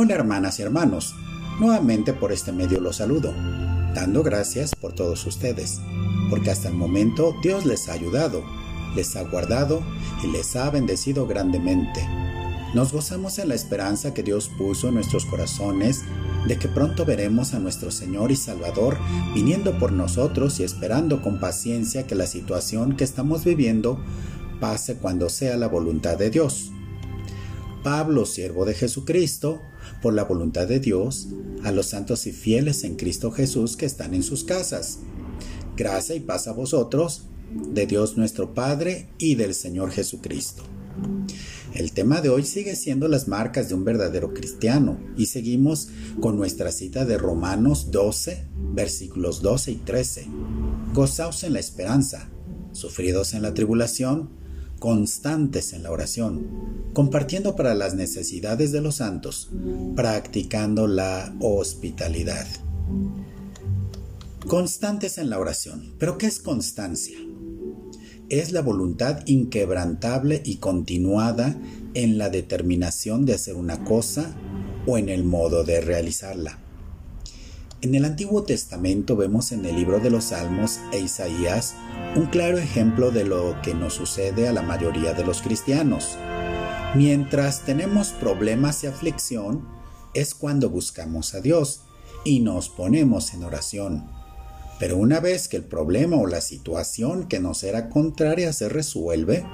Hola hermanas y hermanos, nuevamente por este medio los saludo, dando gracias por todos ustedes, porque hasta el momento Dios les ha ayudado, les ha guardado y les ha bendecido grandemente. Nos gozamos en la esperanza que Dios puso en nuestros corazones de que pronto veremos a nuestro Señor y Salvador viniendo por nosotros y esperando con paciencia que la situación que estamos viviendo pase cuando sea la voluntad de Dios. Pablo, siervo de Jesucristo, por la voluntad de Dios, a los santos y fieles en Cristo Jesús que están en sus casas. Gracia y paz a vosotros, de Dios nuestro Padre y del Señor Jesucristo. El tema de hoy sigue siendo las marcas de un verdadero cristiano y seguimos con nuestra cita de Romanos 12, versículos 12 y 13. Gozaos en la esperanza, sufridos en la tribulación, constantes en la oración, compartiendo para las necesidades de los santos, practicando la hospitalidad. Constantes en la oración. ¿Pero qué es constancia? Es la voluntad inquebrantable y continuada en la determinación de hacer una cosa o en el modo de realizarla. En el Antiguo Testamento vemos en el libro de los Salmos e Isaías un claro ejemplo de lo que nos sucede a la mayoría de los cristianos. Mientras tenemos problemas y aflicción, es cuando buscamos a Dios y nos ponemos en oración. Pero una vez que el problema o la situación que nos era contraria se resuelve,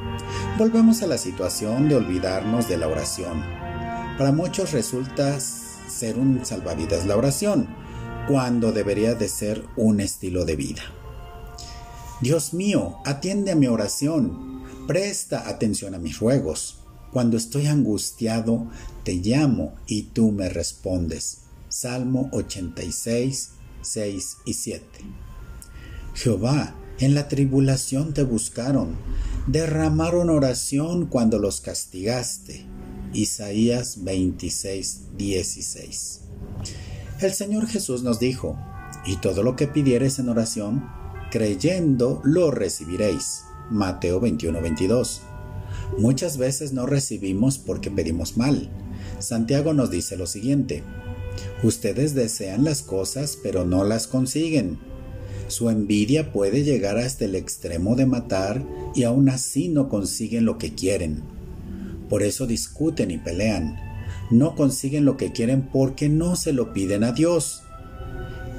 volvemos a la situación de olvidarnos de la oración. Para muchos resulta ser un salvavidas la oración, cuando debería de ser un estilo de vida. Dios mío, atiende a mi oración, presta atención a mis ruegos. Cuando estoy angustiado, te llamo y tú me respondes. Salmo 86, 6 y 7. Jehová, en la tribulación te buscaron, derramaron oración cuando los castigaste. Isaías 26, 16. El Señor Jesús nos dijo, y todo lo que pidiereis en oración, creyendo lo recibiréis. Mateo 21, 22. Muchas veces no recibimos porque pedimos mal. Santiago nos dice lo siguiente, ustedes desean las cosas pero no las consiguen. Su envidia puede llegar hasta el extremo de matar y aún así no consiguen lo que quieren. Por eso discuten y pelean no consiguen lo que quieren porque no se lo piden a Dios.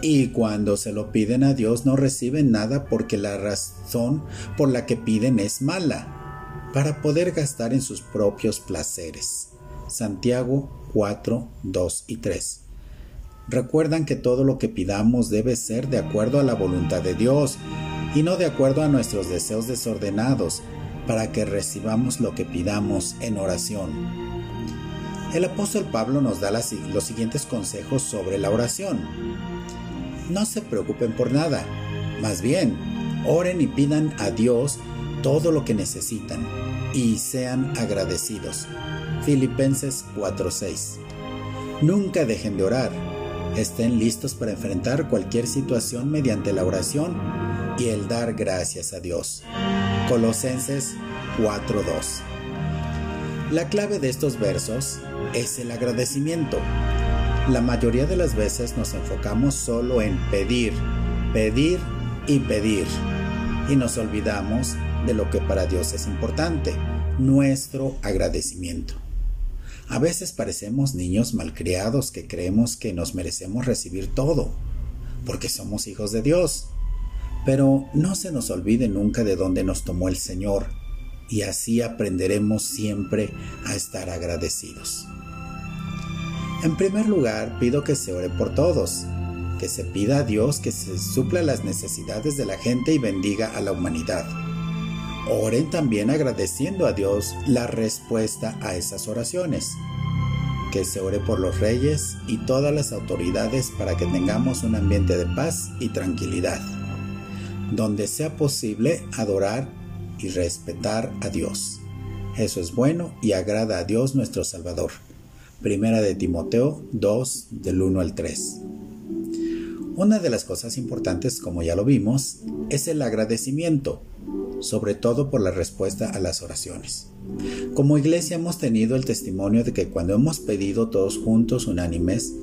Y cuando se lo piden a Dios no reciben nada porque la razón por la que piden es mala, para poder gastar en sus propios placeres. Santiago 4, 2 y 3. Recuerdan que todo lo que pidamos debe ser de acuerdo a la voluntad de Dios y no de acuerdo a nuestros deseos desordenados, para que recibamos lo que pidamos en oración. El apóstol Pablo nos da los siguientes consejos sobre la oración. No se preocupen por nada, más bien, oren y pidan a Dios todo lo que necesitan y sean agradecidos. Filipenses 4:6. Nunca dejen de orar. Estén listos para enfrentar cualquier situación mediante la oración y el dar gracias a Dios. Colosenses 4:2. La clave de estos versos es el agradecimiento. La mayoría de las veces nos enfocamos solo en pedir, pedir y pedir. Y nos olvidamos de lo que para Dios es importante, nuestro agradecimiento. A veces parecemos niños malcriados que creemos que nos merecemos recibir todo, porque somos hijos de Dios. Pero no se nos olvide nunca de dónde nos tomó el Señor y así aprenderemos siempre a estar agradecidos. En primer lugar, pido que se ore por todos, que se pida a Dios que se supla las necesidades de la gente y bendiga a la humanidad. Oren también agradeciendo a Dios la respuesta a esas oraciones. Que se ore por los reyes y todas las autoridades para que tengamos un ambiente de paz y tranquilidad, donde sea posible adorar y respetar a Dios. Eso es bueno y agrada a Dios nuestro Salvador. Primera de Timoteo 2 del 1 al 3. Una de las cosas importantes, como ya lo vimos, es el agradecimiento, sobre todo por la respuesta a las oraciones. Como iglesia hemos tenido el testimonio de que cuando hemos pedido todos juntos unánimes,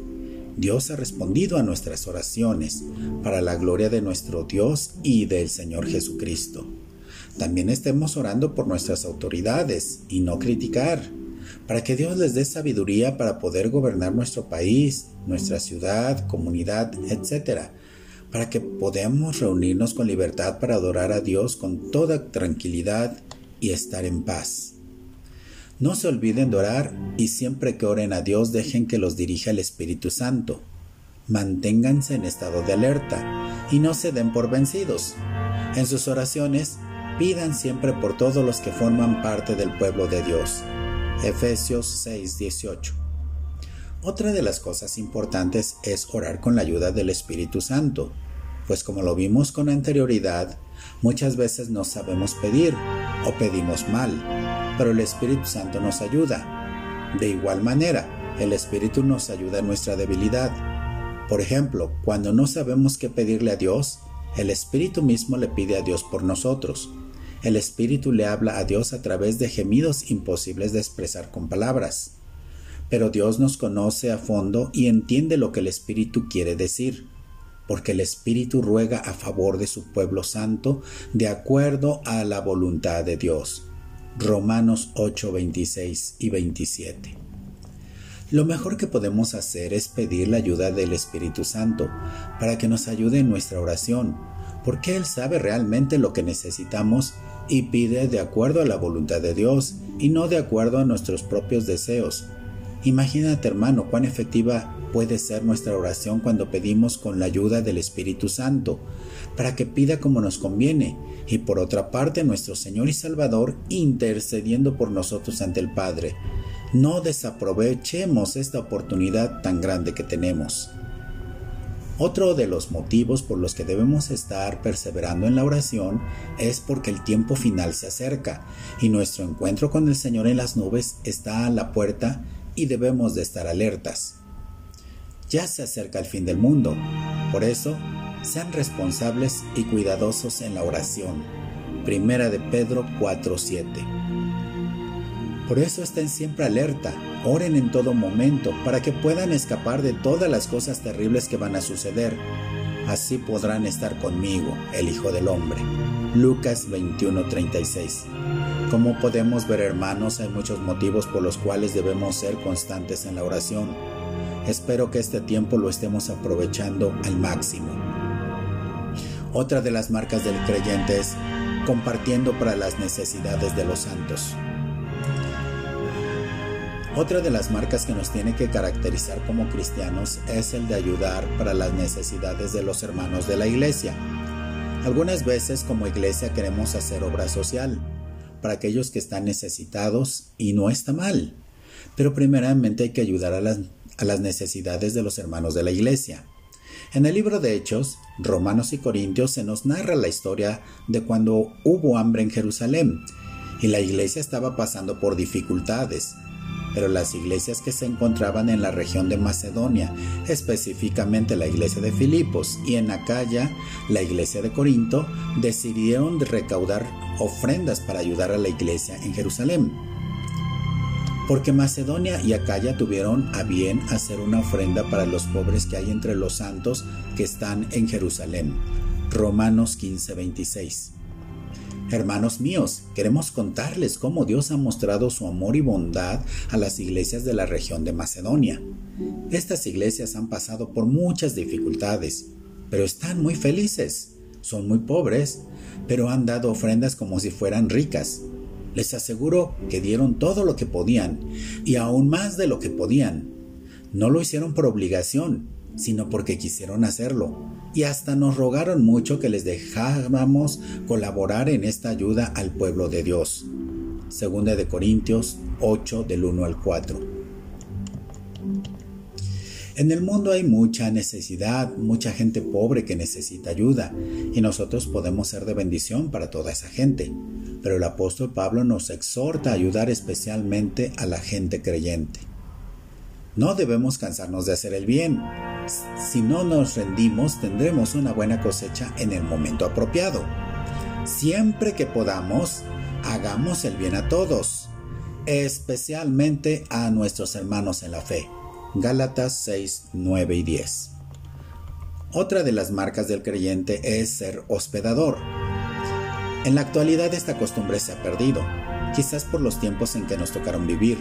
Dios ha respondido a nuestras oraciones para la gloria de nuestro Dios y del Señor Jesucristo. También estemos orando por nuestras autoridades y no criticar, para que Dios les dé sabiduría para poder gobernar nuestro país, nuestra ciudad, comunidad, etc., para que podamos reunirnos con libertad para adorar a Dios con toda tranquilidad y estar en paz. No se olviden de orar y siempre que oren a Dios dejen que los dirija el Espíritu Santo. Manténganse en estado de alerta y no se den por vencidos. En sus oraciones, pidan siempre por todos los que forman parte del pueblo de Dios. Efesios 6:18 otra de las cosas importantes es orar con la ayuda del Espíritu Santo, pues como lo vimos con anterioridad, muchas veces no sabemos pedir o pedimos mal, pero el Espíritu Santo nos ayuda. De igual manera, el Espíritu nos ayuda en nuestra debilidad. Por ejemplo, cuando no sabemos qué pedirle a Dios, el Espíritu mismo le pide a Dios por nosotros. El Espíritu le habla a Dios a través de gemidos imposibles de expresar con palabras pero Dios nos conoce a fondo y entiende lo que el Espíritu quiere decir, porque el Espíritu ruega a favor de su pueblo santo de acuerdo a la voluntad de Dios. Romanos 8, 26 y 27. Lo mejor que podemos hacer es pedir la ayuda del Espíritu Santo para que nos ayude en nuestra oración, porque Él sabe realmente lo que necesitamos y pide de acuerdo a la voluntad de Dios y no de acuerdo a nuestros propios deseos Imagínate hermano cuán efectiva puede ser nuestra oración cuando pedimos con la ayuda del Espíritu Santo, para que pida como nos conviene, y por otra parte nuestro Señor y Salvador intercediendo por nosotros ante el Padre. No desaprovechemos esta oportunidad tan grande que tenemos. Otro de los motivos por los que debemos estar perseverando en la oración es porque el tiempo final se acerca y nuestro encuentro con el Señor en las nubes está a la puerta y debemos de estar alertas. Ya se acerca el fin del mundo, por eso, sean responsables y cuidadosos en la oración. Primera de Pedro 4:7. Por eso estén siempre alerta, oren en todo momento para que puedan escapar de todas las cosas terribles que van a suceder. Así podrán estar conmigo, el Hijo del Hombre. Lucas 21:36. Como podemos ver hermanos, hay muchos motivos por los cuales debemos ser constantes en la oración. Espero que este tiempo lo estemos aprovechando al máximo. Otra de las marcas del creyente es compartiendo para las necesidades de los santos. Otra de las marcas que nos tiene que caracterizar como cristianos es el de ayudar para las necesidades de los hermanos de la iglesia. Algunas veces como iglesia queremos hacer obra social, para aquellos que están necesitados y no está mal. Pero primeramente hay que ayudar a las, las necesidades de los hermanos de la iglesia. En el libro de Hechos, Romanos y Corintios se nos narra la historia de cuando hubo hambre en Jerusalén y la iglesia estaba pasando por dificultades, pero las iglesias que se encontraban en la región de Macedonia, específicamente la iglesia de Filipos y en Acaya, la iglesia de Corinto, decidieron recaudar ofrendas para ayudar a la iglesia en Jerusalén. Porque Macedonia y Acaya tuvieron a bien hacer una ofrenda para los pobres que hay entre los santos que están en Jerusalén. Romanos 15:26. Hermanos míos, queremos contarles cómo Dios ha mostrado su amor y bondad a las iglesias de la región de Macedonia. Estas iglesias han pasado por muchas dificultades, pero están muy felices. Son muy pobres, pero han dado ofrendas como si fueran ricas. Les aseguro que dieron todo lo que podían y aún más de lo que podían. No lo hicieron por obligación, sino porque quisieron hacerlo, y hasta nos rogaron mucho que les dejáramos colaborar en esta ayuda al pueblo de Dios. Segunda de Corintios 8 del 1 al 4. En el mundo hay mucha necesidad, mucha gente pobre que necesita ayuda, y nosotros podemos ser de bendición para toda esa gente. Pero el apóstol Pablo nos exhorta a ayudar especialmente a la gente creyente. No debemos cansarnos de hacer el bien. Si no nos rendimos, tendremos una buena cosecha en el momento apropiado. Siempre que podamos, hagamos el bien a todos, especialmente a nuestros hermanos en la fe. Gálatas 6, 9 y 10. Otra de las marcas del creyente es ser hospedador. En la actualidad esta costumbre se ha perdido, quizás por los tiempos en que nos tocaron vivir.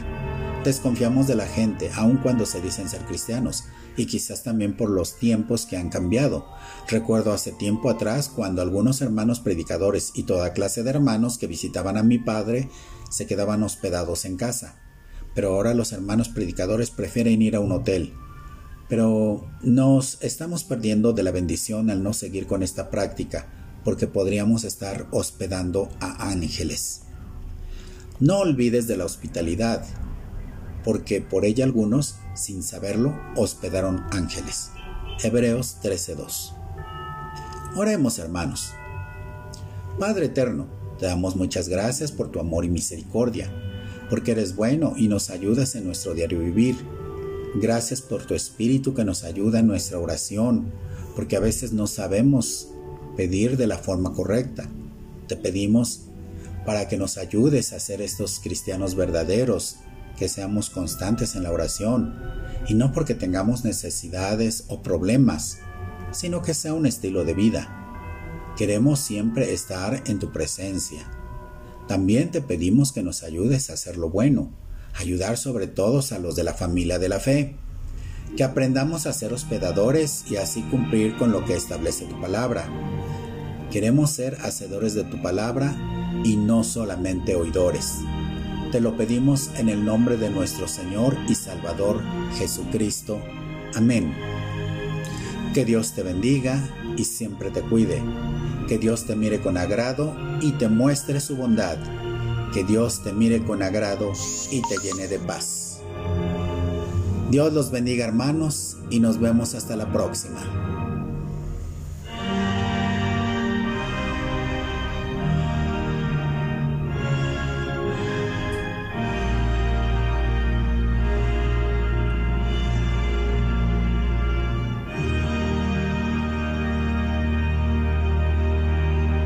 Desconfiamos de la gente, aun cuando se dicen ser cristianos, y quizás también por los tiempos que han cambiado. Recuerdo hace tiempo atrás cuando algunos hermanos predicadores y toda clase de hermanos que visitaban a mi padre se quedaban hospedados en casa. Pero ahora los hermanos predicadores prefieren ir a un hotel. Pero nos estamos perdiendo de la bendición al no seguir con esta práctica, porque podríamos estar hospedando a ángeles. No olvides de la hospitalidad, porque por ella algunos, sin saberlo, hospedaron ángeles. Hebreos 13:2. Oremos hermanos. Padre eterno, te damos muchas gracias por tu amor y misericordia, porque eres bueno y nos ayudas en nuestro diario vivir. Gracias por tu espíritu que nos ayuda en nuestra oración, porque a veces no sabemos pedir de la forma correcta. Te pedimos para que nos ayudes a ser estos cristianos verdaderos, que seamos constantes en la oración, y no porque tengamos necesidades o problemas, sino que sea un estilo de vida. Queremos siempre estar en tu presencia. También te pedimos que nos ayudes a hacer lo bueno, ayudar sobre todo a los de la familia de la fe, que aprendamos a ser hospedadores y así cumplir con lo que establece tu palabra. Queremos ser hacedores de tu palabra y no solamente oidores. Te lo pedimos en el nombre de nuestro Señor y Salvador Jesucristo. Amén. Que Dios te bendiga y siempre te cuide. Que Dios te mire con agrado y te muestre su bondad. Que Dios te mire con agrado y te llene de paz. Dios los bendiga hermanos y nos vemos hasta la próxima.